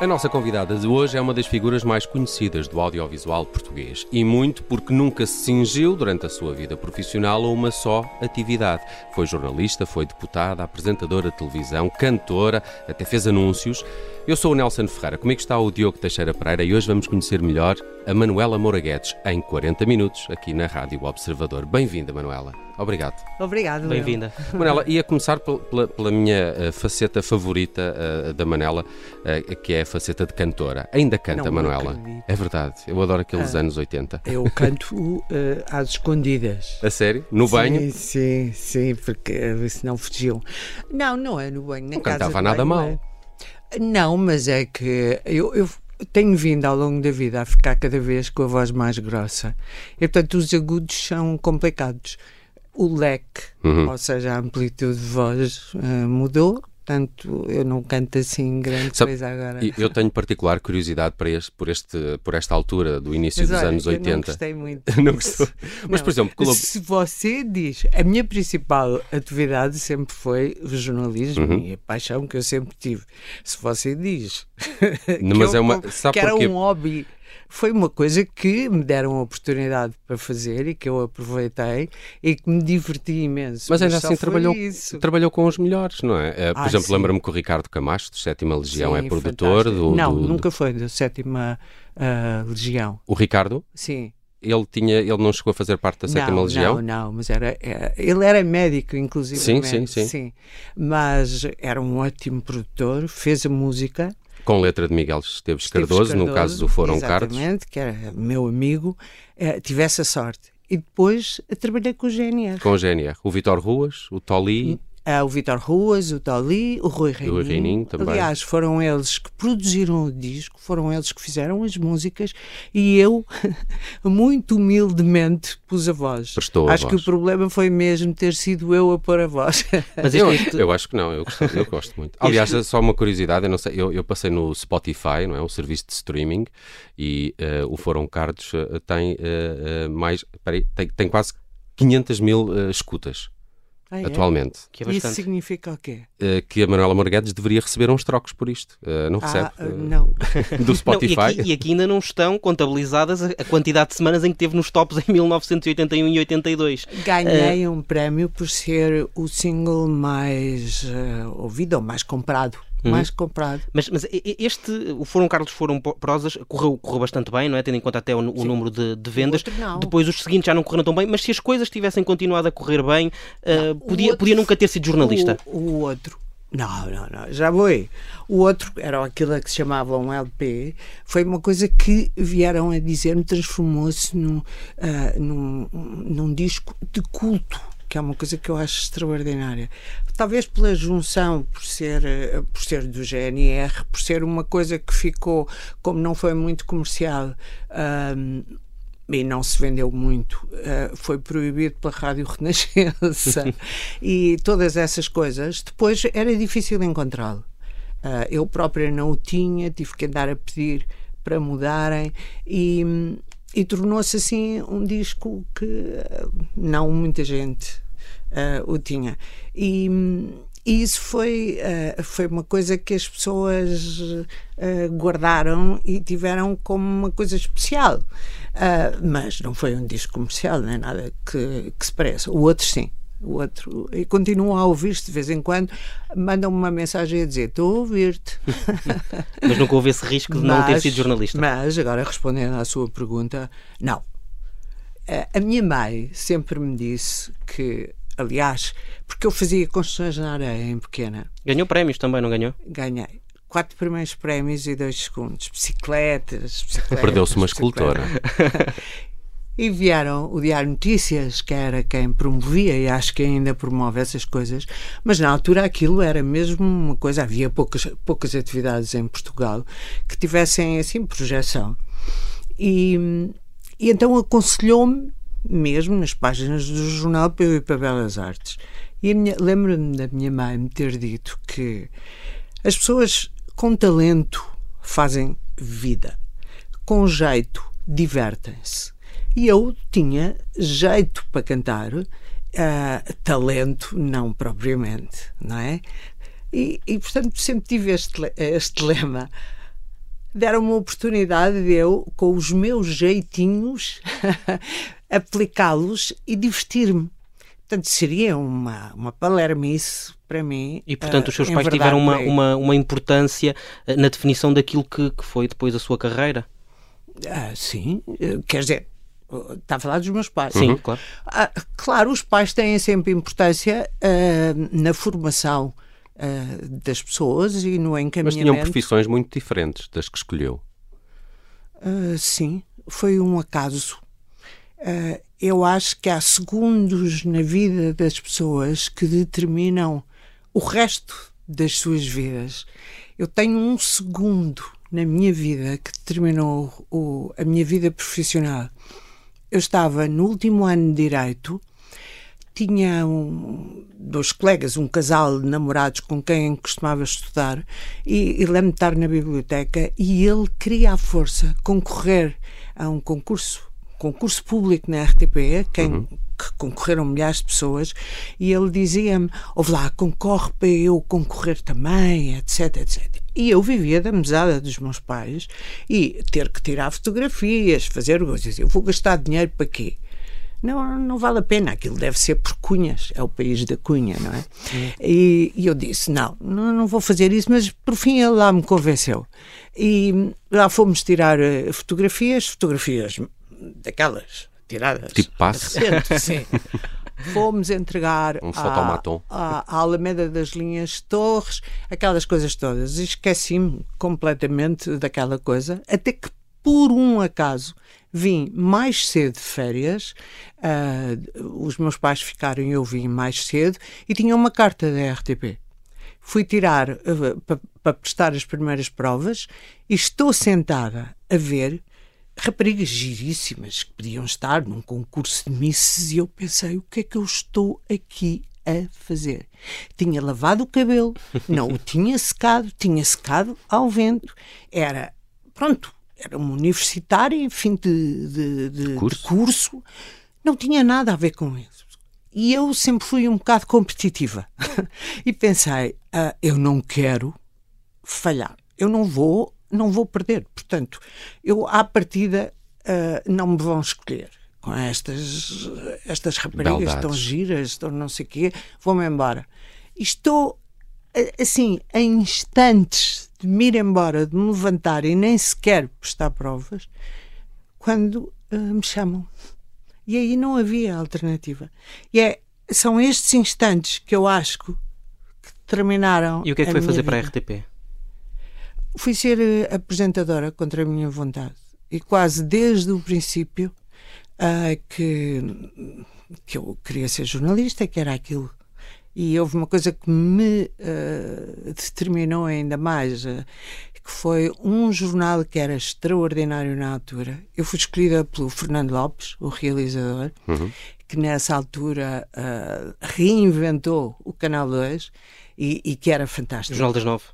A nossa convidada de hoje é uma das figuras mais conhecidas do audiovisual português e muito porque nunca se cingiu durante a sua vida profissional a uma só atividade. Foi jornalista, foi deputada, apresentadora de televisão, cantora, até fez anúncios. Eu sou o Nelson Ferreira, comigo está o Diogo Teixeira Pereira e hoje vamos conhecer melhor a Manuela Moura Guedes em 40 minutos aqui na Rádio Observador. Bem-vinda, Manuela. Obrigado. Obrigado. Bem-vinda. Manela, ia começar pela, pela minha uh, faceta favorita uh, da Manela, uh, que é a faceta de cantora. Ainda canta, Não Manuela? É verdade, eu adoro aqueles anos 80. Eu canto eh, às escondidas. A sério? No banho? Sim, sim, sim, porque eh, senão fugiam. Não, não é no banho. Na Não casa cantava nada banho, mal. é. Não, mas é que eu, eu tenho vindo ao longo da vida a ficar cada vez com a voz mais grossa. E portanto os agudos são complicados. O leque, Uhum. ou seja, a amplitude de voz eh, mudou. Portanto, eu não canto assim grande Sabe, coisa agora. Eu tenho particular curiosidade para este, por, este, por esta altura do início Mas dos olha, anos eu 80. não gostei muito. Não gostou? Mas, Não. por exemplo, colab- Se você diz, a minha principal atividade sempre foi o jornalismo Uhum. e a paixão que eu sempre tive. Se você diz Não, que, mas eu- é uma- sabe que era um hobby, foi uma coisa que me deram a oportunidade para fazer e que eu aproveitei e que me diverti imenso. Mas ainda assim trabalhou, isso. trabalhou com os melhores, não é? Eh, por Ah, exemplo, sim. lembro-me que o Ricardo Camacho, do Sétima Legião, é Sim, produtor fantástico. do, Não, do- nunca foi da sétima ah, legião. O Ricardo, Sim. ele, tinha, ele não chegou a fazer parte da Sétima não, Legião? Não, não, mas era, era- ele era médico, inclusive. Sim, sim, sim. Mas era um ótimo produtor, fez a música. Com letra de Miguel Esteves, Esteves Cardoso, no caso do Foram Cardos. Exatamente, que era meu amigo, eh, tivesse a sorte. E depois eh, trabalhei com o GNR. Com o GNR. O Vitor Ruas, o Toli. Ah, o Vitor Ruas, o Toli, o Rui Reininho. Rui Reininho também. Aliás, foram eles que produziram o disco, foram eles que fizeram as músicas e eu, muito humildemente, pus a voz. Prestou a Acho voz. que o problema foi mesmo ter sido eu a pôr a voz. Mas Eu, eu acho que não, eu gosto, eu gosto muito. Aliás, só uma curiosidade, eu não sei, eu, eu passei no Spotify, não é? O serviço de streaming, e eh, o Foram Cardos eh, tem eh, mais. Peraí, tem, tem quase 500 mil escutas Ah, é? atualmente. que é Isso significa o quê? Eh, que a Manuela Morguedes deveria receber uns trocos por isto. Eh, não recebe? Ah, eh, não. Do Não, e, Spotify. aqui, e aqui ainda não estão contabilizadas a, quantidade de semanas em que teve nos tops em 1981 e 82. Ganhei um prémio por ser o single mais ouvido ou mais comprado. Uhum. Mais comprado. Mas, mas este, o Foram Carlos Foram Prosas, correu, correu bastante bem, não é? Tendo em conta até o, o número de, de vendas. Depois os seguintes já não correram tão bem, mas se as coisas tivessem continuado a correr bem, o podia, outro- podia nunca ter sido jornalista. O, o outro. Não, não, não, já foi. O outro era aquilo que se chamava um LP, foi uma coisa que vieram a dizer-me, transformou-se num, ah, num, num disco de culto, que é uma coisa que eu acho extraordinária. Talvez pela junção, por ser, eh, por ser do GNR, por ser uma coisa que ficou, como não foi muito comercial, ah, e não se vendeu muito, eh, foi proibido pela Rádio Renascença e todas essas coisas, depois era difícil encontrá-lo. Eh, eu própria não o tinha, tive que andar a pedir para mudarem e, e tornou-se assim um disco que eh, não muita gente eh, o tinha. E, e isso foi, eh, foi uma coisa que as pessoas eh, guardaram e tiveram como uma coisa especial. Mas não foi um disco comercial, nem nada que, que se pareça. O outro, sim. O outro, e continuo a ouvir-se de vez em quando, mandam-me uma mensagem a dizer: Estou a ouvir-te. Mas nunca houve esse risco de não ter Mas- sido jornalista. Mas, agora respondendo à sua pergunta, não. A minha mãe sempre me disse que, aliás, porque eu fazia construções na areia em pequena, Ganhou prémios também, não ganhou? ganhei quatro primeiros prémios e dois segundos. Bicicletas, bicicletas Perdeu-se uma escultora. E vieram o Diário Notícias, que era quem promovia, e acho que ainda promove essas coisas, mas na altura aquilo era mesmo uma coisa, havia poucas, poucas atividades em Portugal que tivessem assim projeção. E, e então aconselhou-me, mesmo nas páginas do jornal, para eu ir para Belas Artes. E lembro-me da minha mãe me ter dito que as pessoas com talento fazem vida, com jeito divertem-se. E eu tinha jeito para cantar, uh, talento não propriamente, não é? E, e, portanto sempre tive este, este lema. Deram uma oportunidade de eu, com os meus jeitinhos, aplicá-los e divertir-me. Portanto, seria uma, uma palermice para mim. E, portanto, os seus uh, pais tiveram uma, uma, uma importância uh, na definição daquilo que, que foi depois a sua carreira? Ah, sim, quer dizer, Está a falar dos meus pais. Sim, uhum. claro. Ah, claro, os pais têm sempre importância uh, na formação uh, das pessoas e no encaminhamento. Mas tinham profissões muito diferentes das que escolheu. Uh, sim, foi um acaso. eu acho que há segundos na vida das pessoas que determinam o resto das suas vidas. Eu tenho um segundo na minha vida que determinou o, a minha vida profissional eu estava no último ano de Direito, tinha um, dois colegas, um casal de namorados com quem costumava estudar, e, e lembro-me de estar na biblioteca e ele queria à força concorrer a um concurso, concurso público na RTP, quem, uhum. que concorreram milhares de pessoas, e ele dizia-me: ouve lá, concorre para eu concorrer também, etc, etc. E eu vivia da mesada dos meus pais e ter que tirar fotografias, fazer coisas. Eu vou gastar dinheiro para quê? Não, não vale a pena, aquilo deve ser por cunhas, é o país da cunha, não é? E, e, eu disse: não, não, não vou fazer isso, mas por fim ele lá me convenceu. E lá fomos tirar eh, fotografias, fotografias daquelas tiradas. Tipo passe? sim. fomos entregar um à, à, à Alameda das Linhas Torres, aquelas coisas todas. Esqueci-me completamente daquela coisa, até que por um acaso vim mais cedo de férias, uh, os meus pais ficaram e eu vim mais cedo, e tinha uma carta da RTP. Fui tirar uh, para prestar as primeiras provas e estou sentada a ver raparigas giríssimas que podiam estar num concurso de misses e eu pensei, o que é que eu estou aqui a fazer? Tinha lavado o cabelo, não o tinha secado, tinha secado ao vento, era, pronto, era uma universitária, enfim, de, de, de, curso. de curso, não tinha nada a ver com isso. E eu sempre fui um bocado competitiva. e pensei, ah, eu não quero falhar. Eu não vou não vou perder. Portanto, eu à partida uh, não me vão escolher com estas, estas raparigas tão giras, tão não sei o quê, vou-me embora. estou, assim, em instantes de me ir embora, de me levantar e nem sequer prestar provas, quando uh, me chamam. E aí não havia alternativa. E é, são estes instantes que eu acho que terminaram. E o que é que foi fazer vida. para a RTP? Fui ser eh, apresentadora contra a minha vontade. E quase desde o princípio uh, que, que eu queria ser jornalista, que era aquilo. E houve uma coisa que me uh, determinou ainda mais, uh, que foi um jornal que era extraordinário na altura. Eu fui escolhida pelo Fernando Lopes, o realizador, uhum. que nessa altura reinventou o Canal 2 e, e que era fantástico. Jornal das Nove.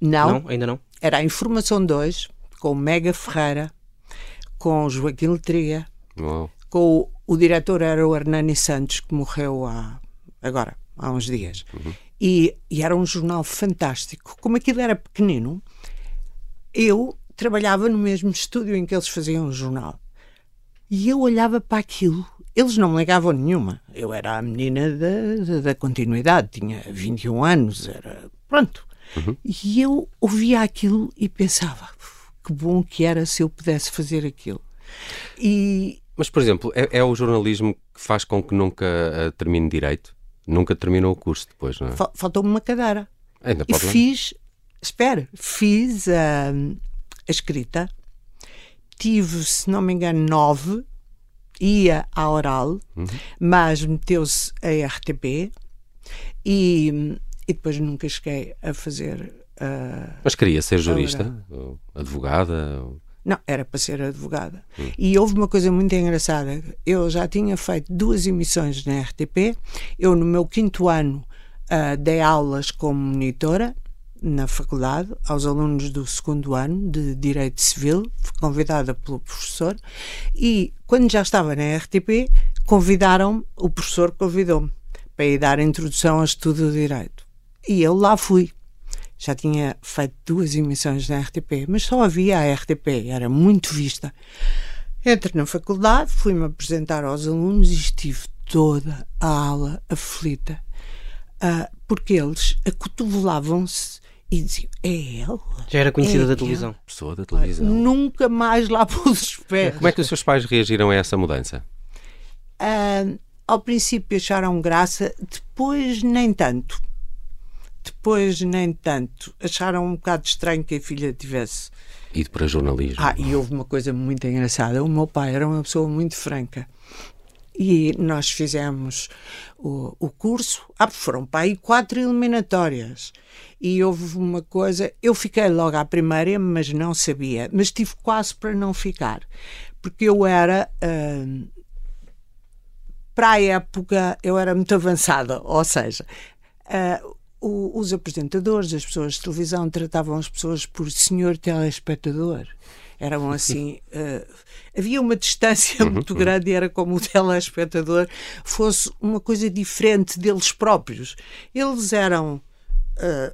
Não, não, ainda não. Era a Informação 2, com o Mega Ferreira, com o Joaquim Letria, com o, o diretor era o Hernani Santos, que morreu há, agora, há uns dias. Uhum. E, e, era um jornal fantástico. Como aquilo era pequenino, eu trabalhava no mesmo estúdio em que eles faziam o jornal. E eu olhava para aquilo. Eles não me ligavam nenhuma. Eu era a menina da, da, da continuidade, tinha 21 anos, era. Pronto. Uhum. E eu ouvia aquilo e pensava que bom que era se eu pudesse fazer aquilo. E... Mas, por exemplo, é, é o jornalismo que faz com que nunca uh, termine direito? Nunca terminou o curso depois, não é? Faltou-me uma cadeira. Ainda e fiz, espera, fiz a, a escrita, tive, se não me engano, nove ia à oral, Uhum. mas meteu-se a RTP e, e depois nunca cheguei a fazer. ah, Mas queria ser jurista, ou advogada. ou- não, era para ser advogada. E houve uma coisa muito engraçada. Eu já tinha feito duas emissões na RTP. Eu, no meu quinto ano, ah, dei aulas como monitora na faculdade aos alunos do segundo ano de Direito Civil, fui convidada pelo professor. E quando já estava na RTP, convidaram o professor convidou-me para ir dar a introdução ao estudo do direito. E eu lá fui. Já tinha feito duas emissões na RTP, mas só havia a RTP, era muito vista. Entrei na faculdade, fui-me apresentar aos alunos e estive toda a aula aflita, ah, porque eles acotovelavam-se e diziam: É ela? Já era conhecida É da ela?" televisão. Pessoa da televisão. Nunca mais lá pus os pés. Como é que os seus pais reagiram a essa mudança? Ah, ao princípio acharam graça, depois nem tanto. Depois nem tanto. Acharam um bocado estranho que a filha tivesse. Ido para jornalismo. Ah, e houve uma coisa muito engraçada. O meu pai era uma pessoa muito franca. E nós fizemos o, o curso. Ah, foram para aí quatro eliminatórias. E houve uma coisa. Eu fiquei logo à primeira, mas não sabia. Mas tive quase para não ficar. Porque eu era. ah, para a época, eu era muito avançada. Ou seja, ah, o- os apresentadores, as pessoas de televisão, tratavam as pessoas por senhor telespectador. Eram assim. ah, havia uma distância muito grande e era como o telespectador fosse uma coisa diferente deles próprios. Eles eram ah,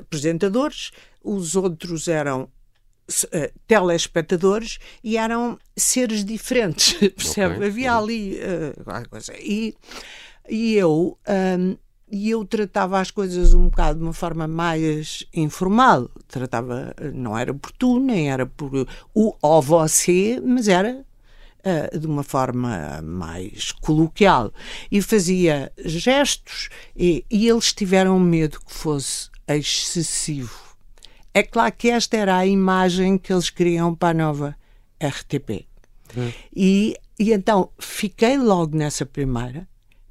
apresentadores, os outros eram eh, telespectadores e eram seres diferentes, percebe? Ok. Havia ali eh, qualquer coisa. E, e eu ahm, e eu tratava as coisas um bocado de uma forma mais informal. Tratava, não era por tu, nem era por o ou você, mas era eh, de uma forma mais coloquial e fazia gestos e, e eles tiveram medo que fosse excessivo. É claro que esta era a imagem que eles queriam para a nova RTP. E, e então fiquei logo nessa primeira,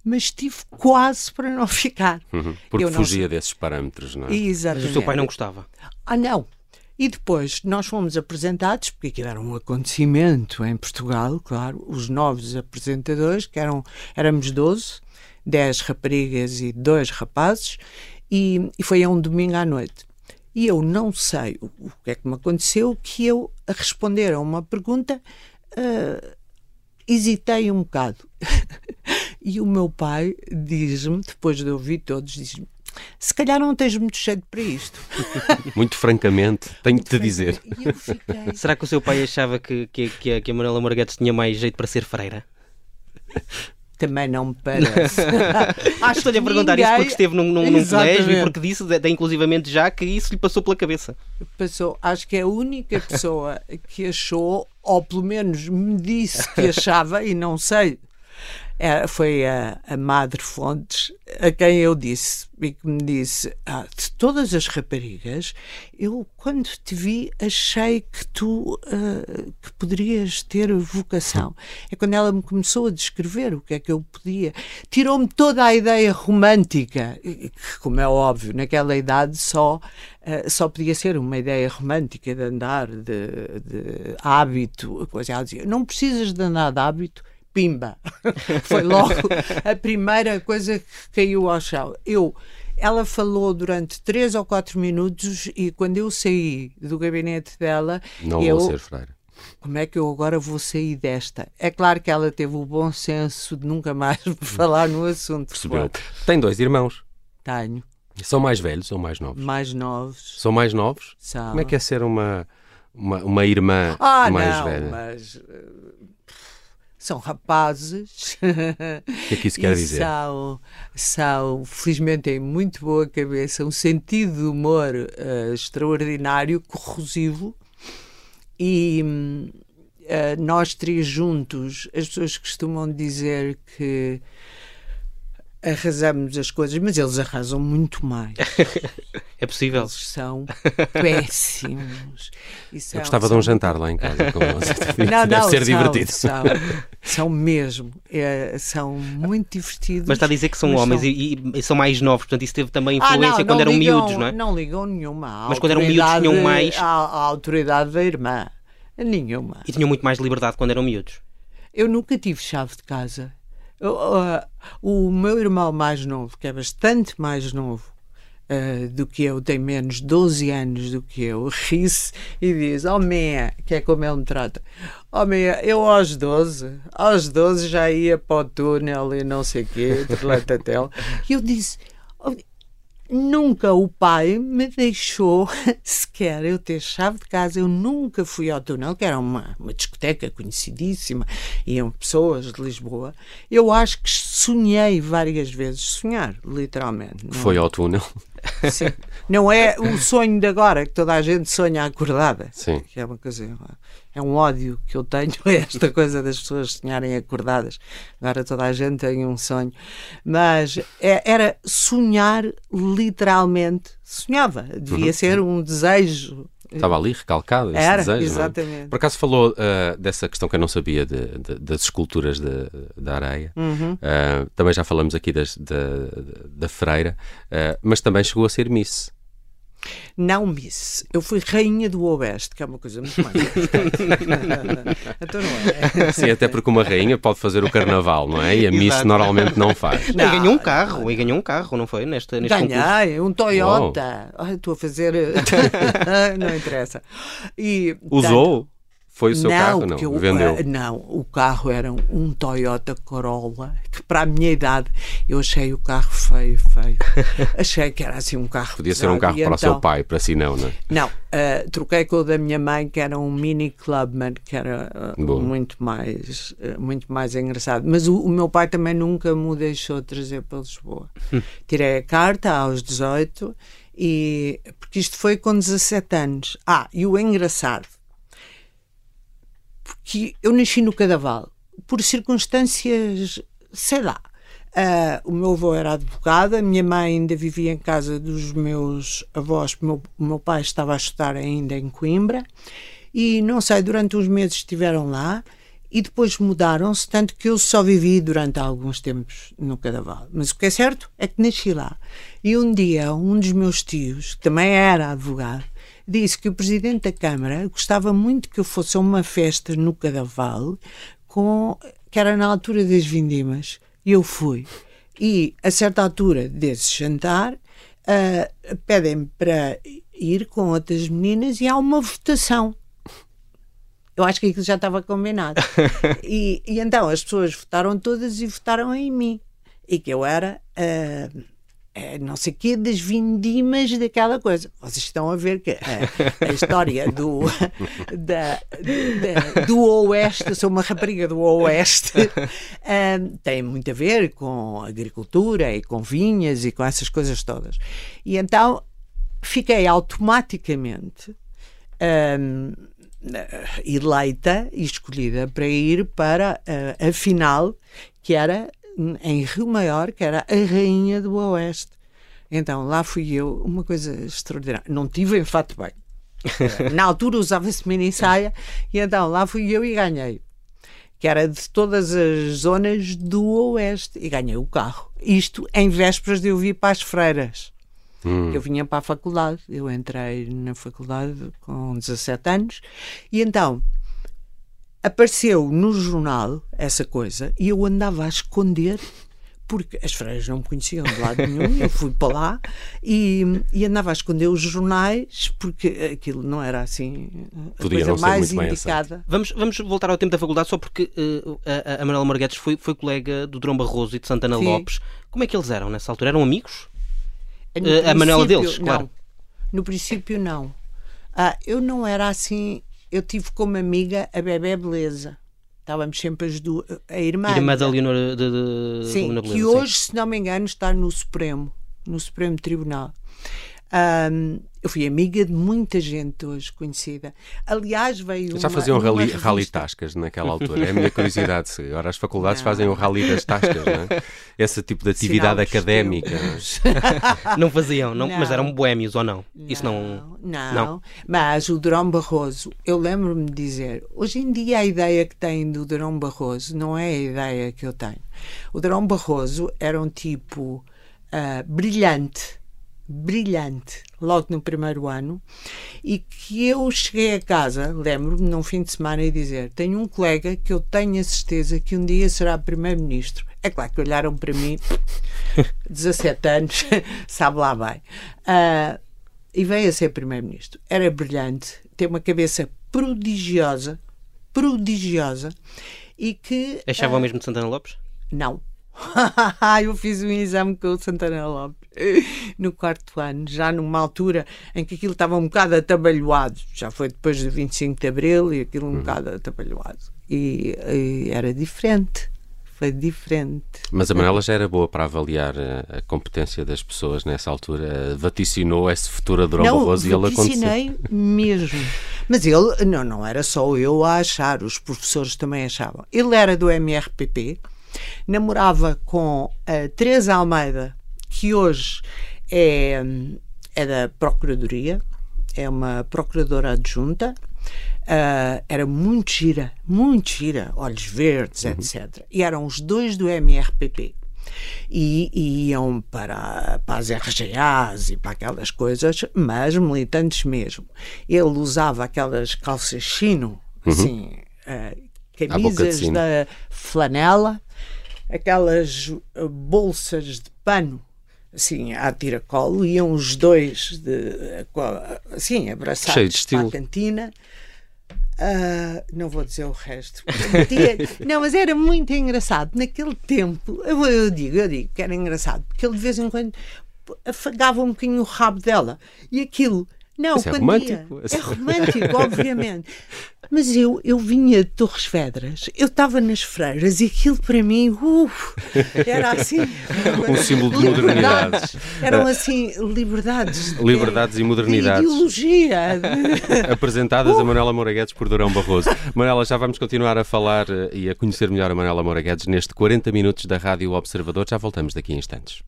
mas estive quase para não ficar. Uhum. Porque Eu não fugia desses parâmetros, não é? Mas Exatamente. o seu pai não gostava. Ah, não. E depois nós fomos apresentados, porque aquilo era um acontecimento em Portugal, claro, os novos apresentadores, que eram, éramos 12, 10 raparigas e 2 rapazes, e, e foi a um domingo à noite. E eu não sei o, o que é que me aconteceu, que eu, a responder a uma pergunta, ah, hesitei um bocado. e o meu pai diz-me, depois de ouvir todos, diz-me: se calhar não tens muito jeito para isto. Muito francamente, tenho de te dizer. E eu fiquei. Será que o seu pai achava que, que, que, a, que a Manuela Marguetes tinha mais jeito para ser freira? Também não me parece. Acho Estou-lhe a que perguntar isso porque esteve num, num, num colégio e porque disse, até inclusivamente já, que isso lhe passou pela cabeça. Passou, acho que é a única pessoa que achou, ou pelo menos me disse que achava, e não sei, é, foi a, a Madre Fontes, a quem eu disse, e que me disse: ah, de todas as raparigas, eu quando te vi achei que tu ah, que poderias ter vocação. É quando ela me começou a descrever o que é que eu podia. Tirou-me toda a ideia romântica, que, como é óbvio, naquela idade só, ah, só podia ser uma ideia romântica de andar, de, de hábito, coisa. Ela dizia: não precisas de andar de hábito pimba. Foi logo a primeira coisa que caiu ao chão. Eu, ela falou durante três ou quatro minutos e quando eu saí do gabinete dela, Não eu, vou ser freira. como é que eu agora vou sair desta? É claro que ela teve o bom senso de nunca mais me falar no assunto. Percebeu? Tem dois irmãos. Tenho. São mais velhos ou mais novos? Mais novos. São mais novos? São. Como é que é ser uma, uma, uma irmã Ah, mais não, velha? mas eh, são rapazes. O que é que isso quer dizer? São, são, felizmente, têm muito boa cabeça, um sentido de humor eh, extraordinário, corrosivo. E eh, nós três juntos, as pessoas costumam dizer que arrasamos as coisas, mas eles arrasam muito mais. é possível. Eles são péssimos. São, Eu gostava são... de um jantar lá em casa com eles. não, Deve não, ser são, divertido. São, são mesmo. É, são muito divertidos. Mas está a dizer que são homens são... E, e, são mais novos, portanto isso teve também influência ah, não, quando não eram ligam, miúdos, não é? Não ligam nenhuma. Mas quando eram miúdos tinham mais. A, a autoridade da irmã. Nenhuma. E tinham muito mais liberdade quando eram miúdos? Eu nunca tive chave de casa. Uh, o meu irmão mais novo, que é bastante mais novo uh, do que eu, tem menos 12 anos do que eu, ri-se e diz: Oh, meia, que é como ele me trata. Oh, meia, eu aos 12, aos 12 já ia para o túnel e não sei o quê, E eu disse: oh, Nunca o pai me deixou sequer eu ter chave de casa. Eu nunca fui ao túnel, que era uma, uma discoteca conhecidíssima, iam pessoas de Lisboa. Eu acho que sonhei várias vezes, sonhar, literalmente. Foi ao túnel? Sim. Não é o sonho de agora, que toda a gente sonha acordada. Sim. Que é uma coisa. É um ódio que eu tenho, esta coisa das pessoas sonharem acordadas. Agora toda a gente tem um sonho. Mas é, era sonhar literalmente. Sonhava. Devia uhum. ser um desejo Estava ali recalcado esse Era, desejo. É? exatamente. Por acaso falou uh, dessa questão que eu não sabia de, de, das esculturas de, da areia. Uhum. Uh, também já falamos aqui das, da freira, uh, mas também chegou a ser Miss. Não Miss. Eu fui rainha do Oeste, que é uma coisa muito mais. então não é. Sim, até porque uma rainha pode fazer o carnaval, não é? E a Miss Exato. normalmente não faz. Não, e ganhou um carro, e ganhou um carro, não foi? Neste, neste Ganhei, concurso. um Toyota. Estou a fazer. não interessa. E, Usou? Foi o seu não, carro? Não, eu, vendeu? Uh, não, o carro era um Toyota Corolla, que para a minha idade eu achei o carro feio, feio. achei que era assim um carro Podia pesado. ser um carro para então, o seu pai, para si não, não é? Não, uh, troquei com o da minha mãe, que era um Mini Clubman, que era uh, muito mais, muito mais engraçado. Mas o, o, meu pai também nunca me deixou trazer para Lisboa. Tirei a carta aos 18 e porque isto foi com 17 anos. Ah, e o engraçado porque eu nasci no Cadaval, por circunstâncias, sei lá. Uh, o meu avô era advogado, a minha mãe ainda vivia em casa dos meus avós, o meu, meu pai estava a estudar ainda em Coimbra, e não sei, durante uns meses estiveram lá e depois mudaram-se, tanto que eu só vivi durante alguns tempos no Cadaval. Mas o que é certo é que nasci lá. E um dia, um dos meus tios, que também era advogado, disse que o presidente da Câmara gostava muito que eu fosse a uma festa no Cadaval, com, que era na altura das vindimas. E eu fui. E a certa altura desse jantar, uh, pedem-me para ir com outras meninas e há uma votação. Eu acho que aquilo já estava combinado. e, e, então as pessoas votaram todas e votaram em mim. E que eu era. Uh, é, não sei o das vindimas daquela coisa. Vocês estão a ver que a, a história do, da, da, do Oeste, sou uma rapariga do Oeste, um, tem muito a ver com agricultura e com vinhas e com essas coisas todas. E então fiquei automaticamente um, eleita e escolhida para ir para a, a final, que era em Rio Maior, que era a rainha do Oeste. Então lá fui eu, uma coisa extraordinária. Não tive enfato bem. Na altura usava-se mini saia e então lá fui eu e ganhei. Que era de todas as zonas do Oeste e ganhei o carro. Isto em vésperas de eu vir para as freiras. Hum. Eu vinha para a faculdade, eu entrei na faculdade com 17 anos e então apareceu no jornal essa coisa e eu andava a esconder porque as freiras não me conheciam de lado nenhum, eu fui para lá e, e, andava a esconder os jornais porque aquilo não era assim a Podia coisa mais indicada. Vamos, vamos voltar ao tempo da faculdade só porque uh, a, a Manuela Marguetes foi, foi colega do Drão Barroso e de Santana Sim. Lopes. Como é que eles eram nessa altura? Eram amigos? Uh, a Manuela deles, claro. Não. No princípio, não. Ah, eu não era assim eu tive como amiga a Bebé Beleza. Estávamos sempre as duas. A irmã. Irmã da Leonora de, de sim, Beleza, que hoje, sim. se não me engano, está no Supremo, no Supremo Tribunal. Um, eu fui amiga de muita gente hoje conhecida. Aliás, veio. Já faziam rally, rally tascas naquela altura. É a minha curiosidade. Se agora as faculdades não. fazem o rally das tascas, não é? Esse tipo de atividade académica. não faziam, não, não, mas eram boémios ou não? não Isso não... não. Não. Mas o Durão Barroso, eu lembro-me de dizer, hoje em dia a ideia que tem do Durão Barroso não é a ideia que eu tenho. O Durão Barroso era um tipo uh, brilhante brilhante logo no primeiro ano e que eu cheguei a casa, lembro-me, num fim de semana, e dizer: Tenho um colega que eu tenho a certeza que um dia será primeiro-ministro. É claro que olharam para mim, 17 anos, sabe lá bem. Uh, e veio a ser primeiro-ministro. Era brilhante, tem uma cabeça prodigiosa, prodigiosa, e que. Achava uh, o mesmo de Santana Lopes? Não. Eu fiz um exame com o Santana Lopes no quarto ano, já numa altura em que aquilo estava um bocado atabalhoado. Já foi depois do 25 de Abril e aquilo um uhum. bocado atabalhoado. E, e, era diferente. Foi diferente. Mas a Manela já era boa para avaliar a, a competência das pessoas nessa altura. Vaticinou esse futuro a Durão não, Barroso e ele aconteceu. Vatinei mesmo. Mas ele, não, não era só eu a achar, os professores também achavam. Ele era do MRPP, namorava com a Teresa Almeida, que hoje é, é da Procuradoria, é uma procuradora adjunta. Uh, era muito gira, muito gira, olhos verdes, uhum. etc. E eram os dois do MRPP. E, e, iam para, para as RGAs e para aquelas coisas, mas militantes mesmo. Ele usava aquelas calças chino, uhum. assim, uh, camisas da flanela, aquelas uh, bolsas de pano assim, à tiracolo, iam os dois de, assim, abraçados para a cantina. Uh, não vou dizer o resto. não, mas era muito engraçado. Naquele tempo, eu, eu, digo, eu digo que era engraçado, porque ele de vez em quando afagava um bocadinho o rabo dela. E aquilo não, Isso é romântico. Ia, é romântico, obviamente. Mas eu, eu vinha de Torres Vedras, eu estava nas freiras e aquilo para mim, uh, era assim. um símbolo de modernidade. Eram assim, liberdades. Liberdades e modernidades. ideologia. Apresentadas uh. a Manuela Moraguetes por Durão Barroso. Manuela, já vamos continuar a falar eh, e a conhecer melhor a Manuela Moraguetes neste 40 minutos da Rádio Observador. Já voltamos daqui a instantes.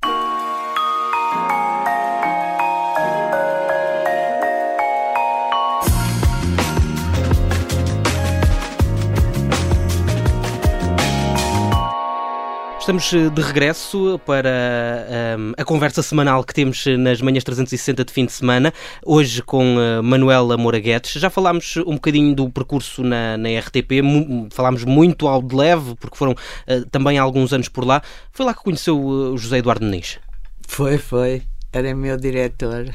Estamos eh, de regresso para um, ehm, a conversa semanal que temos eh, nas manhãs 360 de fim de semana, hoje com uh, Manuela Moura Guedes. Já falámos um bocadinho do percurso na, na RTP, mu falámos muito ao de leve, porque foram uh, também alguns anos por lá. Foi lá que conheceu o José Eduardo Muniz? Foi, foi. Era meu diretor.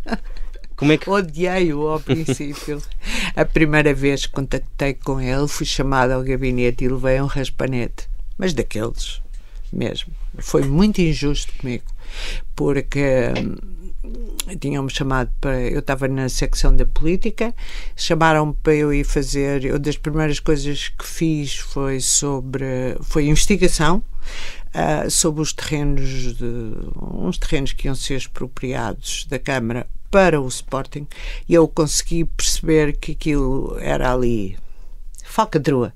Como é que... Odiei-o ao princípio. a primeira vez que contactei com ele, fui chamada ao gabinete e levei um raspanete. Mas daqueles mesmo. Foi muito injusto comigo, porque hum, tinham-me chamado para. Eu estava na secção da política, chamaram-me para eu ir fazer. Eu, das primeiras coisas que fiz foi sobre. foi investigação. Uh, sobre os terrenos de, uns terrenos que iam ser expropriados da Câmara para o Sporting e eu consegui perceber que aquilo era ali falcatrua.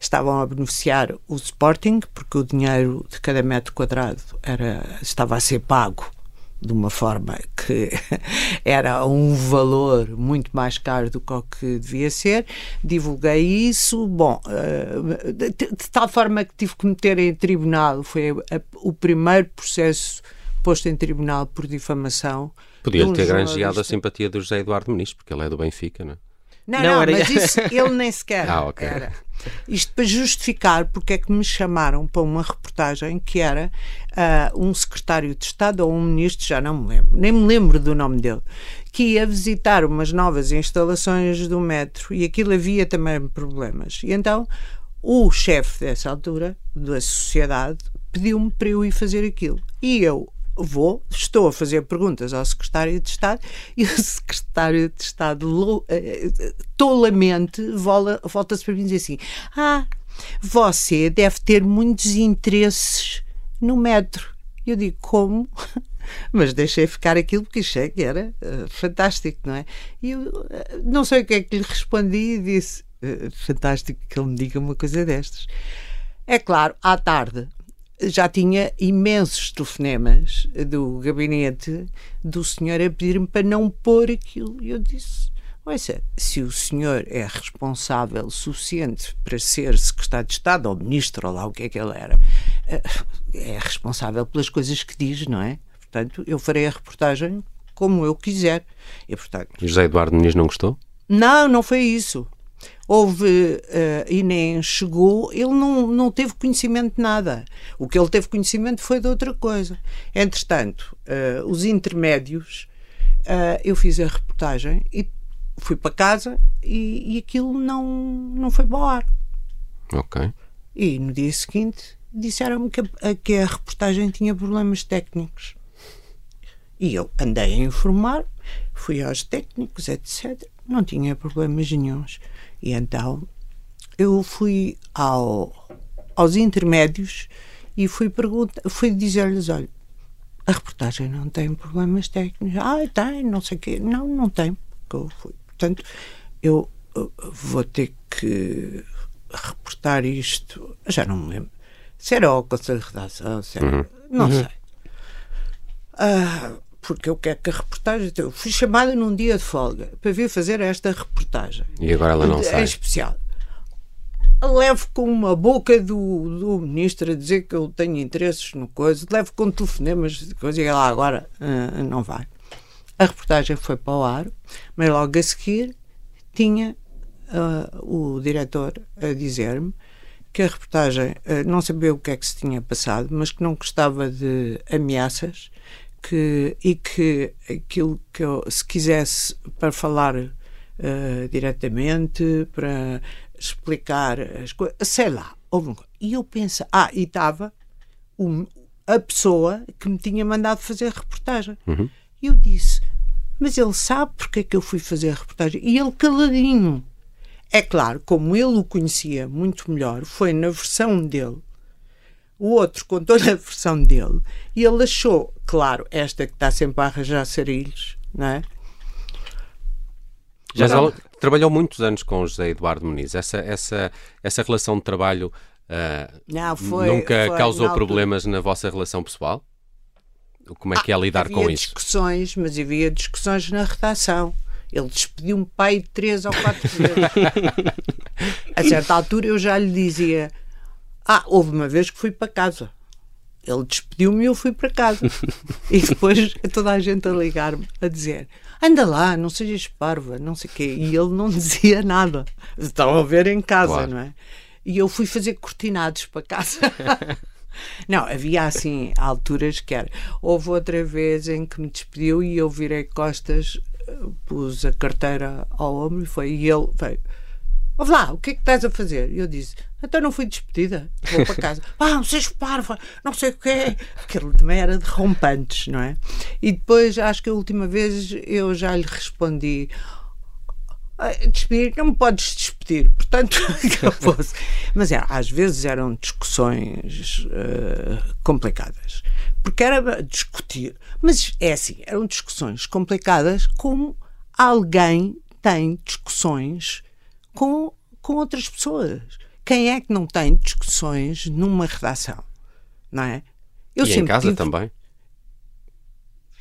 Estavam a beneficiar o Sporting, porque o dinheiro de cada metro quadrado era, estava a ser pago de uma forma que era um valor muito mais caro do que o que devia ser. Divulguei isso, bom, eh, de, tal forma que tive que meter em tribunal, foi o primeiro processo posto em tribunal por difamação. Podia ter granjeado a simpatia do José Eduardo Ministro, porque ele é do Benfica, não é? Não, não, não era... mas isso ele nem sequer ah, okay. era. Isto para justificar porque é que me chamaram para uma reportagem que era uh, um secretário de Estado ou um ministro, já não me lembro, nem me lembro do nome dele, que ia visitar umas novas instalações do metro e aquilo havia também problemas. E então o chefe dessa altura, da sociedade, pediu-me para eu ir fazer aquilo. E eu vou, estou a fazer perguntas ao secretário de Estado e o secretário de Estado eh, tolamente volta-se para mim e diz assim: Ah, você deve ter muitos interesses no metro. Eu digo: Como? mas deixei ficar aquilo porque achei que era uh, fantástico, não é? E eu uh, não sei o que é que lhe respondi e disse: uh, fantástico que ele me diga uma coisa destas. É claro, à tarde já tinha imensos telefonemas do gabinete do senhor a pedir-me para não pôr aquilo. E eu disse: Ouça, se o senhor é responsável suficiente para ser secretário de Estado ou ministro ou lá o que é que ele era, eh, é responsável pelas coisas que diz, não é? Portanto, eu farei a reportagem como eu quiser. E, portanto, José Eduardo Muniz não gostou? Não, não foi isso. Houve, uh, e nem chegou, ele não, não teve conhecimento de nada. O que ele teve conhecimento foi de outra coisa. Entretanto, uh, os intermédios, uh, eu fiz a reportagem e fui para casa e, e aquilo não, não foi para o ar. Ok. E no dia seguinte disseram-me que, a, que a reportagem tinha problemas técnicos. E eu andei a informar, fui aos técnicos, etc. Não tinha problemas nenhums. E então eu fui ao, aos intermédios e fui, fui dizer-lhes: olha, a reportagem não tem problemas técnicos. Ah, tem, não sei o quê. Não, não tem. Porque eu fui. Portanto, eu vou ter que reportar isto. Já não me lembro. Se era ao Conselho de Redação, se era, uhum. não uhum. sei. Ah, porque eu quero que a reportagem. Eu fui chamada num dia de folga para vir fazer esta reportagem. E agora ela não é sai. É especial. Levo com uma boca do, do ministro a dizer que eu tenho interesses no coisa, levo com telefonemas de coisa e ela agora uh, não vai. A reportagem foi para o ar, mas logo a seguir tinha uh, o diretor a dizer-me que a reportagem uh, não sabia o que é que se tinha passado, mas que não gostava de ameaças que, e que aquilo que eu, se quisesse para falar uh, diretamente, para explicar as coisas, sei lá, houve um, e eu penso, ah, e estava um, a pessoa que me tinha mandado fazer a reportagem. Uhum. E eu disse, mas ele sabe porque é que eu fui fazer a reportagem. E ele caladinho. É claro, como ele o conhecia muito melhor, foi na versão dele o outro contou-lhe a versão dele e ele achou, claro, esta que está sempre a arranjar sarilhos, não é? Já ela trabalhou muitos anos com o José Eduardo Muniz. Essa, essa, essa relação de trabalho uh, não, foi, nunca foi, causou problemas na vossa relação pessoal? Como é que é ah, lidar com isso? discussões, mas havia discussões na redação. Ele despediu-me pai de três ou quatro vezes. a certa altura eu já lhe dizia ah, houve uma vez que fui para casa. Ele despediu-me e eu fui para casa. e depois toda a gente a ligar-me, a dizer: anda lá, não sejas parva, não sei o quê. E ele não dizia nada. Estão a ver em casa, claro. não é? E eu fui fazer cortinados para casa. Não, havia assim alturas que era. Houve outra vez em que me despediu e eu virei costas, eh, pus a carteira ao ombro e foi. E ele veio Ouve lá, o que é que estás a fazer? E eu disse, então não fui despedida, vou para casa. ah, não sejas parva, não sei o que é. Aquilo também era de rompantes, não é? E depois, acho que a última vez eu já lhe respondi, despedir, não me podes despedir, portanto, acabou-se. Mas é, às vezes eram discussões uh, complicadas, porque era discutir, mas é assim, eram discussões complicadas como alguém tem discussões com, com outras pessoas. Quem é que não tem discussões numa redação? Não é? Eu e em casa tive... também?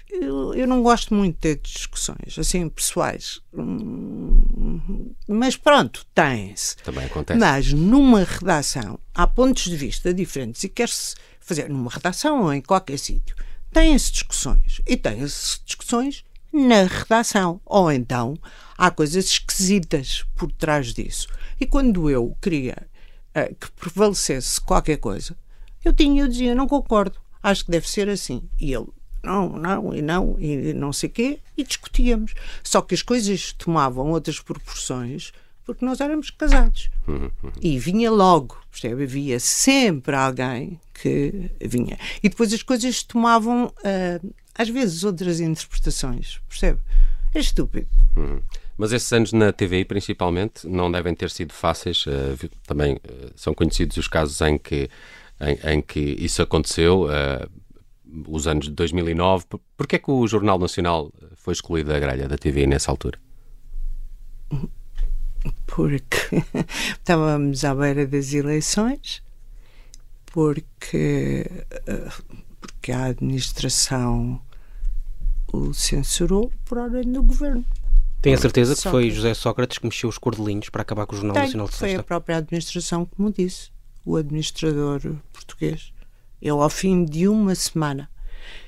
Eu, eu, não gosto muito de ter discussões assim pessoais. Hum, mas pronto, tem-se. Também acontece. Mas numa redação há pontos de vista diferentes e quer-se fazer numa redação ou em qualquer sítio. Tem-se discussões. E tem-se discussões na redação. Ou então há coisas esquisitas por trás disso. E quando eu queria uh, que prevalecesse qualquer coisa, eu tinha, eu dizia, não concordo, acho que deve ser assim. E ele, não, não, e não, e não sei quê, e discutíamos. Só que as coisas tomavam outras proporções porque nós éramos casados. E vinha logo, percebe? Havia sempre alguém que vinha. E depois as coisas tomavam, uh, às vezes, outras interpretações, percebe? É estúpido. Uhum. Mas esses anos na TVI, principalmente, não devem ter sido fáceis. Uh, também uh, são conhecidos os casos em que, em, em, que isso aconteceu. Uh, os anos de 2009. Porquê é que o Jornal Nacional foi excluído da grelha da TV nessa altura? Porque estávamos à beira das eleições, porque, porque a administração o censurou por ordem do governo. Tem a certeza que foi José Sócrates que mexeu os cordelinhos para acabar com o Jornal Tem, Nacional de Foi Sexta? a própria administração que me disse, o administrador português. Eu, ao fim de uma semana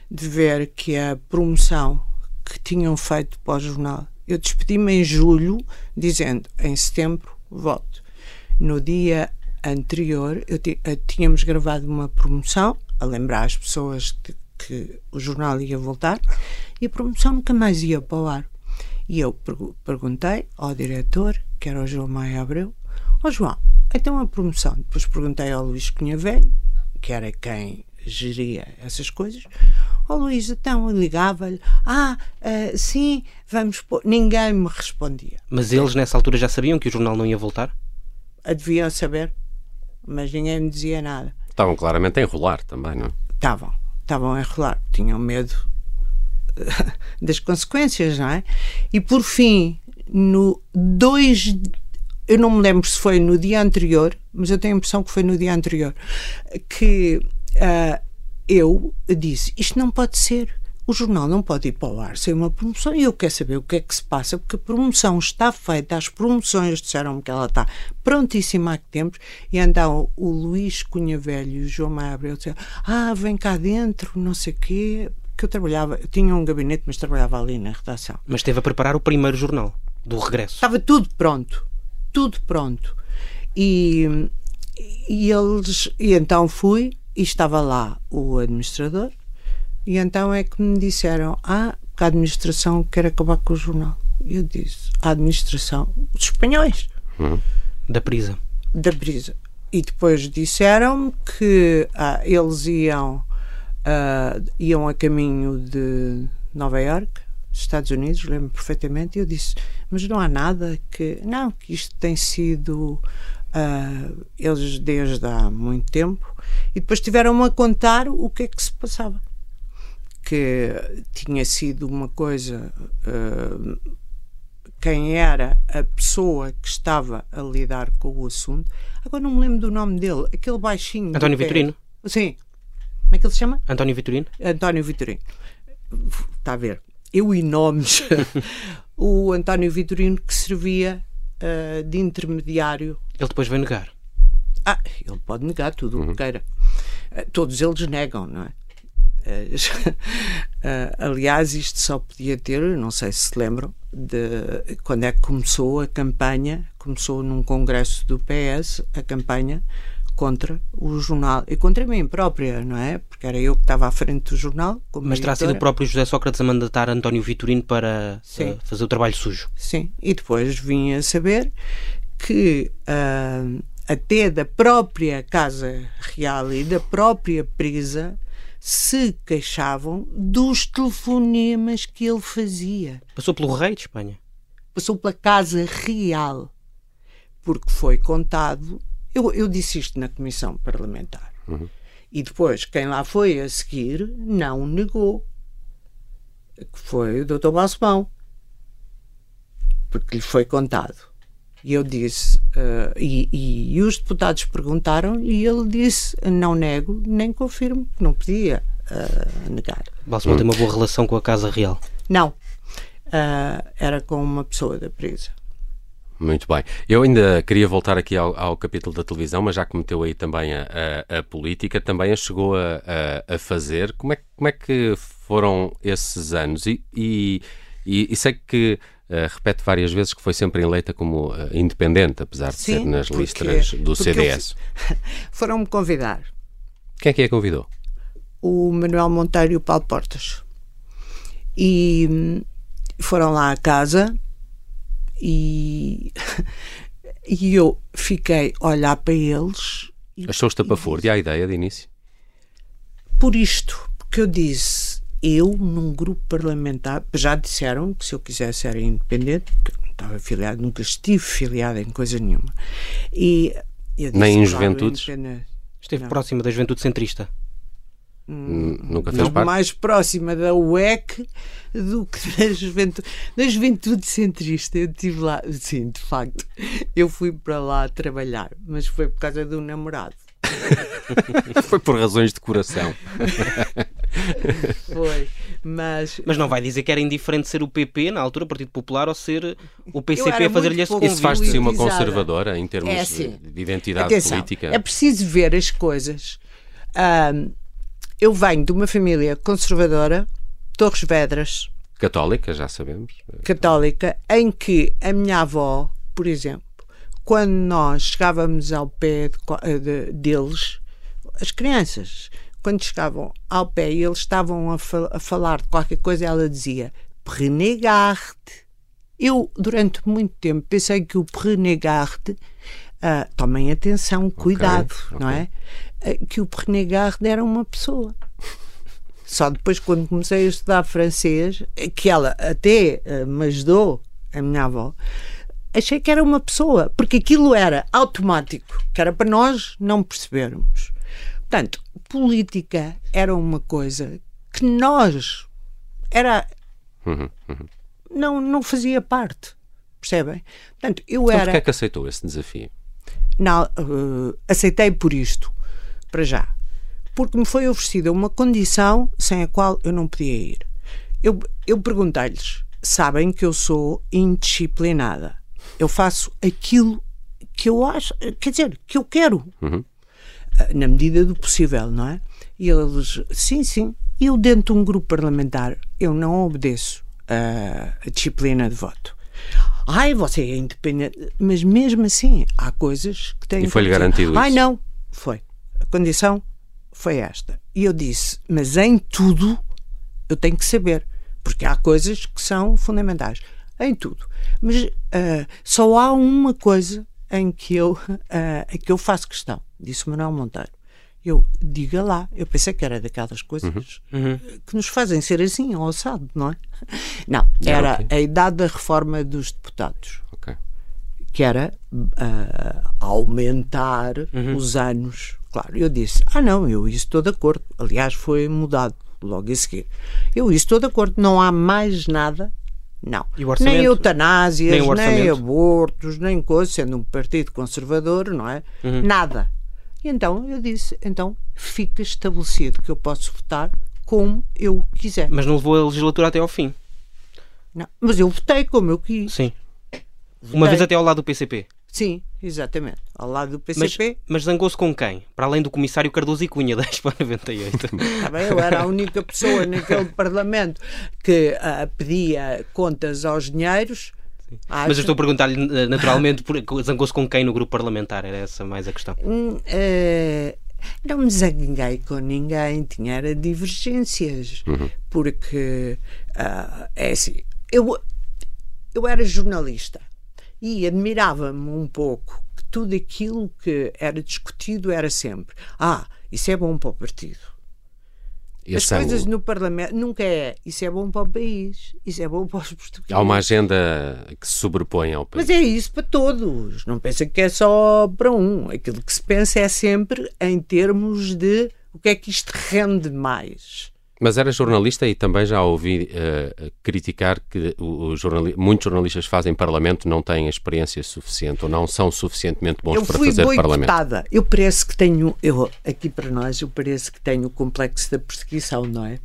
de ver que a promoção que tinham feito para o jornal, eu despedi-me em julho, dizendo em setembro volto. No dia anterior, eu tínhamos gravado uma promoção a lembrar as pessoas de que o jornal ia voltar e a promoção nunca mais ia para o ar. E eu perguntei ao diretor, que era o João Maia Abreu, ó oh, João, então a promoção. Depois perguntei ao Luís Cunha Velho, que era quem geria essas coisas. Ó oh, Luís, então eu ligava-lhe, ah, uh, sim, vamos pôr. Ninguém me respondia. Mas eles nessa altura já sabiam que o jornal não ia voltar? A deviam saber, mas ninguém me dizia nada. Estavam claramente a enrolar também, não? Estavam, estavam a enrolar, tinham medo das consequências, não é? E por fim, no 2 eu não me lembro se foi no dia anterior, mas eu tenho a impressão que foi no dia anterior, que uh, eu disse: Isto não pode ser. O jornal não pode ir para o ar sem uma promoção e eu quero saber o que é que se passa, porque a promoção está feita, as promoções disseram-me que ela está prontíssima há que tempos, e então o Luís Cunha Velho e o João Maia Abreu disseram: Ah, vem cá dentro, não sei o quê, que eu trabalhava, eu tinha um gabinete, mas trabalhava ali na redação. Mas esteve a preparar o primeiro jornal do regresso. Estava tudo pronto, tudo pronto. E, e eles, e então fui e estava lá o administrador e então é que me disseram, ah, que a administração quer acabar com o jornal. E eu disse, a administração, os espanhóis. Uhum. Da Prisa. Da Prisa. E depois disseram-me que ah, eles iam uh, iam a caminho de Nova York, Estados Unidos, lembro perfeitamente, e eu disse, mas não há nada que. Não, que isto tem sido. Uh, eles desde há muito tempo, e depois tiveram-me a contar o que é que se passava. Que tinha sido uma coisa. Uh, quem era a pessoa que estava a lidar com o assunto. Agora não me lembro do nome dele, aquele baixinho. António Vitorino. Sim, como é que ele se chama? António Vitorino. António Vitorino. Está a ver. Eu e nomes. o António Vitorino que servia uh, de intermediário. Ele depois vai negar. Ah, ele pode negar tudo o uhum. que queira. Uh, todos eles negam, não é? Uh, aliás, isto só podia ter, não sei se se lembram, de quando é que começou a campanha, começou num congresso do PS, a campanha contra o jornal e contra mim própria, não é? Porque era eu que estava à frente do jornal. Mas terá sido o próprio José Sócrates a mandatar António Vitorino para uh, fazer o trabalho sujo. Sim, e depois vim a saber que uh, até da própria Casa Real e da própria Prisa se queixavam dos telefonemas que ele fazia. Passou pelo rei de Espanha? Passou pela Casa Real, porque foi contado eu, eu disse isto na comissão parlamentar. Uhum. E depois, quem lá foi a seguir não negou. Que foi o Dr. Balsemão. Porque lhe foi contado. E eu disse, uh, e, e, e, os deputados perguntaram, e ele disse: não nego, nem confirmo, não podia uh, negar. Balsemão tem uma boa relação com a Casa Real? Não. Uh, era com uma pessoa da presa. Muito bem. Eu ainda queria voltar aqui ao, ao, capítulo da televisão, mas já que meteu aí também a, a, a política, também a chegou a, a, fazer. Como é, como é que foram esses anos? E, e, e, sei que uh, repete várias vezes que foi sempre eleita como uh, independente, apesar de Sim, ser nas porque, listras do CDS. Foram-me convidar. Quem é que a convidou? O Manuel Monteiro e o Paulo Portas. E hum, foram lá à casa e, e eu fiquei a olhar para eles. Achou-te estapafúrdia a ideia de início? Por isto, porque eu disse, eu num grupo parlamentar, já disseram que se eu quisesse era independente, porque não estava afiliado, nunca estive filiado em coisa nenhuma. E disse, Nem em juventudes? Esteve não. próximo da juventude centrista? Nunca fez parte? mais próxima da UEC do que da juventude, da juventude centrista. Eu estive lá, sim, de facto, eu fui para lá trabalhar, mas foi por causa um namorado. foi por razões de coração. foi, mas... Mas não vai dizer que era indiferente ser o PP, na altura, o Partido Popular, ou ser o PCP a fazer-lhe esse convite. Isso faz de si uma conservadora em termos é assim, de identidade atenção, política? É preciso ver as coisas. Um, eu venho de uma família conservadora, Torres Vedras. Católica, já sabemos. Católica, em que a minha avó, por exemplo, quando nós chegávamos ao pé de, de, deles, as crianças, quando chegavam ao pé e eles estavam a, fal a falar de qualquer coisa, ela dizia Prenegarde. Eu, durante muito tempo, pensei que o Prenegarde, uh, tomem atenção, cuidado, okay, okay. não é? Eh, que o Prenegard era uma pessoa. Só depois, quando comecei a estudar francês, eh, que ela até uh, me ajudou, a minha avó, achei que era uma pessoa, porque aquilo era automático, que era para nós não percebermos. Portanto, política era uma coisa que nós era uhum, uhum. não não fazia parte, percebem? Portanto, eu então, era. Porquê é que aceitou esse desafio? Não, uh, aceitei por isto para já, porque me foi oferecida uma condição sem a qual eu não podia ir. Eu, eu perguntei-lhes: sabem que eu sou indisciplinada. Eu faço aquilo que eu acho, quer dizer, que eu quero, uhum. na medida do possível, não é? E eles, sim, sim. Eu, dentro de um grupo parlamentar, eu não obedeço a, a disciplina de voto. Ai, você é independente. Mas mesmo assim, há coisas que têm. E foi-lhe garantido Ai, não. Foi condição foi esta. E eu disse: Mas em tudo eu tenho que saber, porque há coisas que são fundamentais. Em tudo. Mas uh, só há uma coisa em que eu, uh, em que eu faço questão, disse Manuel Monteiro. Eu, diga lá, eu pensei que era daquelas coisas uhum. Uhum. que nos fazem ser assim, ao assado, não é? Não, era okay. a idade da reforma dos deputados. Okay. Que era uh, aumentar uhum. os anos Claro, eu disse: ah, não, eu isso estou de acordo. Aliás, foi mudado logo a seguir. Eu isso estou de acordo. Não há mais nada. Não. Nem eutanásias, nem, nem, abortos, nem coisa, sendo um partido conservador, não é? Uhum. Nada. E então eu disse: então fica estabelecido que eu posso votar como eu quiser. Mas não levou a legislatura até ao fim. Não, mas eu votei como eu quis. Sim. Votei. Uma vez até ao lado do PCP. Sim, exatamente. Ao lado do PCP. Mas, mas zangou-se com quem? Para além do comissário Cardoso e Cunha, da Expo 98. Tá bem, eu era a única pessoa naquele Parlamento que uh, pedia contas aos dinheiros. Mas eu estou a perguntar-lhe eh, naturalmente, zangou-se com quem no grupo parlamentar? Era essa mais a questão. Uh, não me zanguei com ninguém, tinha era divergências, uhum. porque uh, é assim, eu, eu era jornalista e admirava-me um pouco que tudo aquilo que era discutido era sempre: ah, isso é bom para o partido. As é coisas no Parlamento nunca é isso é bom para o país, isso é bom para os portugueses. Há uma agenda que se sobrepõe ao país. Mas é isso para todos. Não pensa que é só para um. Aquilo que se pensa é sempre em termos de o que é que isto rende mais. Mas era jornalista e também já ouvi uh, criticar que o, o jornali muitos jornalistas fazem parlamento não têm experiência suficiente ou não são suficientemente bons eu para fazer boicotada. parlamento. Eu parece que tenho, eu, aqui para nós, eu parece que tenho o complexo da perseguição, não é?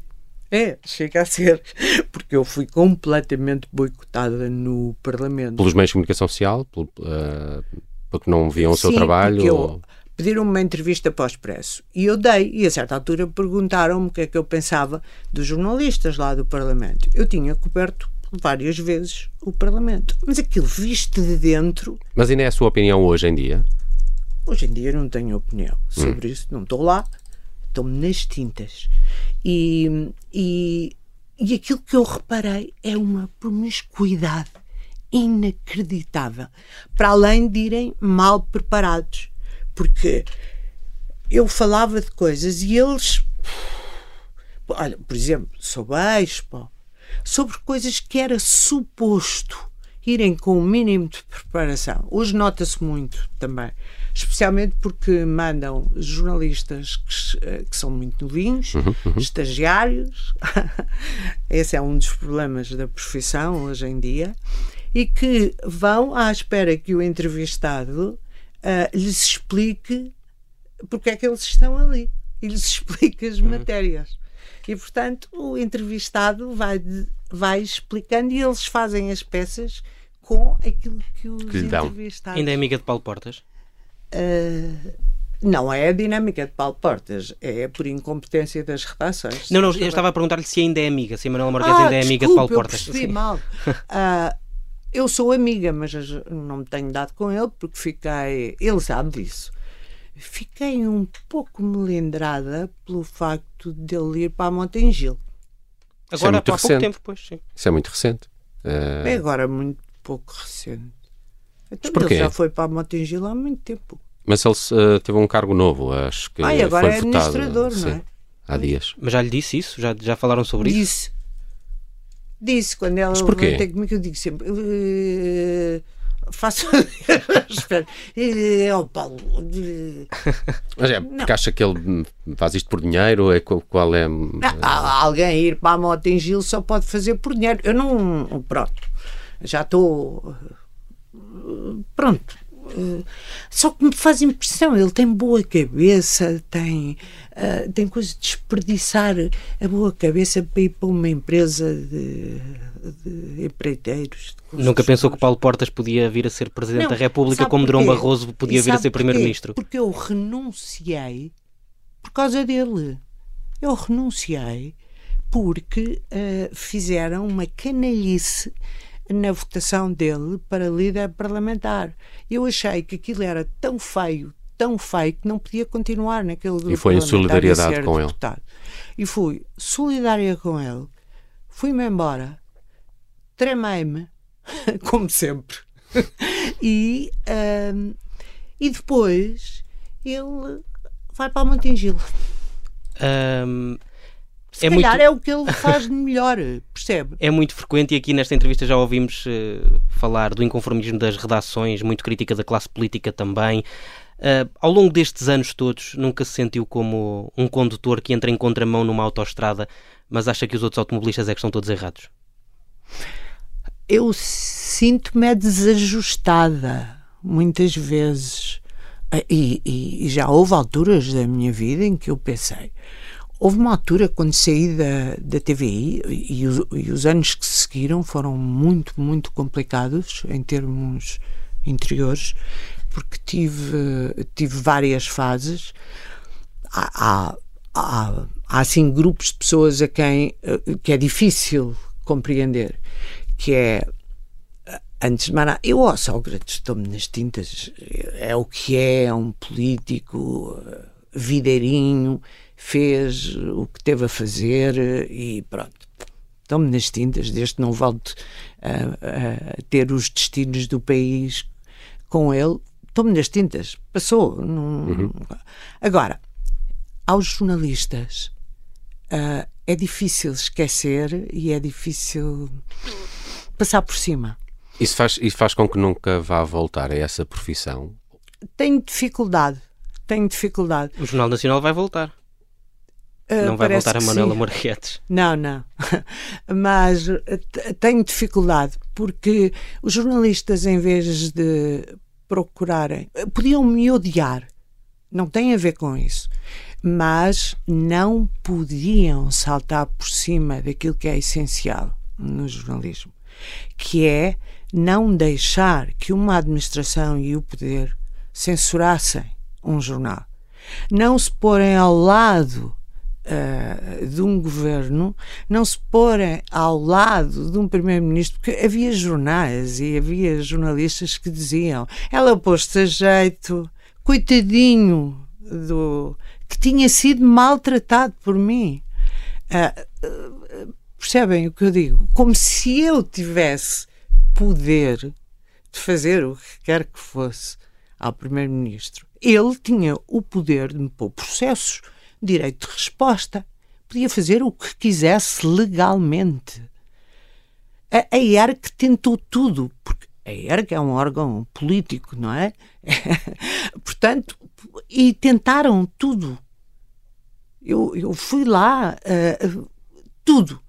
É, chega a ser. Porque eu fui completamente boicotada no Parlamento. Pelos meios de comunicação social? Pelo, uh, porque não viam o seu Sim, trabalho? Porque eu, pediram-me uma entrevista para o Expresso e eu dei, e a certa altura perguntaram-me o que é que eu pensava dos jornalistas lá do Parlamento. Eu tinha coberto várias vezes o Parlamento, mas aquilo visto de dentro. Mas ainda é a sua opinião hoje em dia? Hoje em dia não tenho opinião sobre hum. isso, não estou lá, estou-me nas tintas. E, e, e aquilo que eu reparei é uma promiscuidade inacreditável, para além de irem mal preparados porque eu falava de coisas e eles, olha, por exemplo, sobre a Expo, sobre coisas que era suposto irem com o mínimo de preparação. Hoje nota-se muito também, especialmente porque mandam jornalistas que, eh, que são muito novinhos, uhum, uhum. estagiários. Esse é um dos problemas da profissão hoje em dia. E que vão à espera que o entrevistado uh, lhes explique porque é que eles estão ali e lhes explique as uhum. matérias. E, portanto, o entrevistado vai, vai explicando e eles fazem as peças com aquilo que os que entrevistados... Ainda é amiga de Paulo Portas? Uh, não é a dinâmica de Paulo Portas, é por incompetência das redações. Não, não, eu estava a perguntar-lhe se ainda é amiga, se a Manuela Marques ah, ainda é amiga de Paulo Portas. Eu percebi mal. Uh, eu sou amiga, mas não me tenho dado com ele porque fiquei. Ele sabe disso. Fiquei um pouco melindrada pelo facto de ele ir para a Montengil. Agora, é há pouco tempo, pois sim. Isso é muito recente. Uh... É agora muito pouco recente. Então, ele já foi para a Montengil há muito tempo. Mas ele uh, teve um cargo novo, acho que. Ah, e agora é administrador, votado, não é? Sim, há dias. Mas já lhe disse isso? Já, já falaram sobre disse. isso? Disse. Disse, quando ela tem comigo, eu digo sempre. Uh, faço. Espera. Oh, Paulo. Mas é, porque acha que ele faz isto por dinheiro? É, qual é. Não, alguém ir para a moto em Gil só pode fazer por dinheiro. Eu não. Pronto. Já estou. Pronto. Só que me faz impressão, ele tem boa cabeça, tem, uh, tem coisa de desperdiçar a boa cabeça para ir para uma empresa de, de empreiteiros. De Nunca pensou que Paulo Portas podia vir a ser Presidente Não, da República, como Durão Barroso podia vir a ser Primeiro-Ministro? Porque eu renunciei por causa dele. Eu renunciei porque uh, fizeram uma canalice na votação dele para líder parlamentar. Eu achei que aquilo era tão feio, tão feio, que não podia continuar naquele grupo. E foi em solidariedade com deputado. ele. E fui solidária com ele, fui-me embora, tremei-me, como sempre. e, um, e depois ele vai para a Montingila. Um, se é calhar muito... é o que ele faz de melhor, percebe? É muito frequente e aqui nesta entrevista já ouvimos uh, falar do inconformismo das redações, muito crítica da classe política também. Uh, ao longo destes anos todos, nunca se sentiu como um condutor que entra em contramão numa autoestrada, mas acha que os outros automobilistas é que estão todos errados? Eu sinto-me desajustada, muitas vezes. Eh, e, e, e já houve alturas da minha vida em que eu pensei Houve uma altura quando saí da, da TVI e os, e os anos que se seguiram foram muito, muito complicados em termos interiores, porque tive, tive várias fases. Há, há, há, assim grupos de pessoas a quem que é difícil compreender, que é antes de mais eu, ó, Sócrates, estou-me nas tintas, é o que é, é um político videirinho, fez o que teve a fazer e pronto. Estou-me nas tintas, desde que não volte a, a, ter os destinos do país com ele, estou-me nas tintas. Passou. Não... Uhum. Agora, aos jornalistas uh, é difícil esquecer e é difícil passar por cima. Isso faz, isso faz com que nunca vá voltar a essa profissão? Tenho dificuldade. Tenho dificuldade. O Jornal Nacional vai voltar. Uh, não vai voltar a Manuela Morretes. Não, não. Mas eh, tenho dificuldade porque os jornalistas, em vez de procurarem, eh, podiam me odiar. Não tem a ver com isso. Mas não podiam saltar por cima daquilo que é essencial no jornalismo, que é não deixar que uma administração e o poder censurassem um jornal. Não se porem ao lado uh, de um governo não se porem ao lado de um primeiro-ministro, porque havia jornais e havia jornalistas que diziam ela pôs-se a jeito, coitadinho do que tinha sido maltratado por mim. Uh, percebem o que eu digo? Como se eu tivesse poder de fazer o que quer que fosse ao primeiro-ministro. Ele tinha o poder de me pôr processos direito de resposta. Podia fazer o que quisesse legalmente. A, a ERC tentou tudo, porque A ERG é um órgão político, não é? Portanto, e tentaram tudo. Eu, eu fui lá, uh, tudo.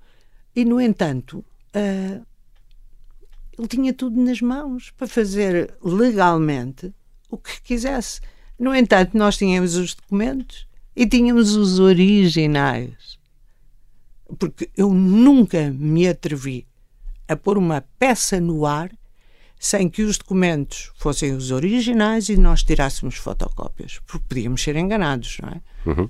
E, no entanto, uh, ele tinha tudo nas mãos para fazer legalmente o que quisesse. No entanto, nós tínhamos os documentos e tínhamos os originais. Porque eu nunca me atrevi a pôr uma peça no ar sem que os documentos fossem os originais e nós tirássemos fotocópias, porque podíamos ser enganados, não é? Uhum.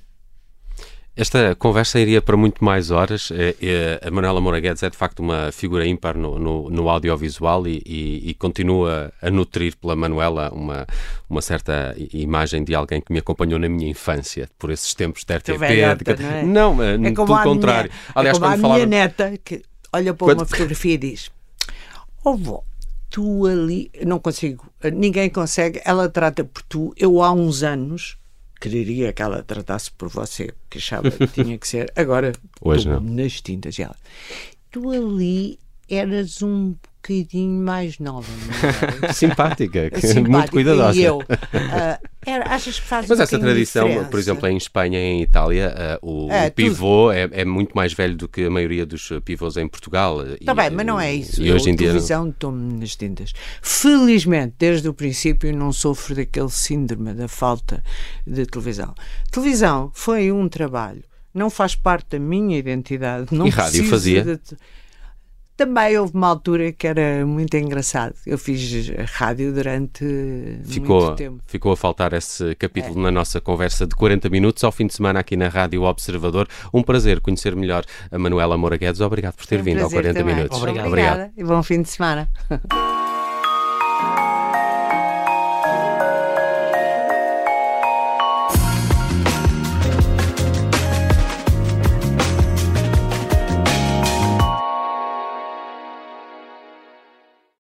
Esta conversa iria para muito mais horas. É, é, a Manuela Moura Guedes é de facto uma figura ímpar no, no, no audiovisual e, e, e, continua a nutrir pela Manuela uma, uma certa imagem de alguém que me acompanhou na minha infância, por esses tempos da RTP. Velhota, não, é? não, é tudo o contrário. Minha, Aliás, é como a minha neta que olha para quando... uma fotografia e diz: Oh, vó, tu ali. Não consigo, ninguém consegue. Ela trata por tu. Eu há uns anos quereria que ela tratasse por você, que achava que tinha que ser. Agora, Hoje não. nas tintas. ela, tu ali eras um bocadinho mais nova. É? Simpática, Simpática, muito cuidadosa. E eu, uh, era, achas que faz Mas um essa tradição, diferença? por exemplo, em Espanha e em Itália, uh, o, é, o, pivô é, é, muito mais velho do que a maioria dos pivôs em Portugal. Está bem, mas não é isso. E eu, hoje em dia. televisão tomo nas tintas. Felizmente, desde o princípio, não sofro daquele síndrome da falta de televisão. Televisão foi um trabalho não faz parte da minha identidade. Não e rádio fazia? De... Também houve uma altura que era muito engraçado. Eu fiz rádio durante ficou, muito tempo. Ficou a faltar esse capítulo é. na nossa conversa de 40 minutos ao fim de semana aqui na Rádio Observador. Um prazer conhecer melhor a Manuela Moura Guedes. Obrigado por ter um vindo ao 40 também. minutos. Obrigado. Obrigada. E bom fim de semana.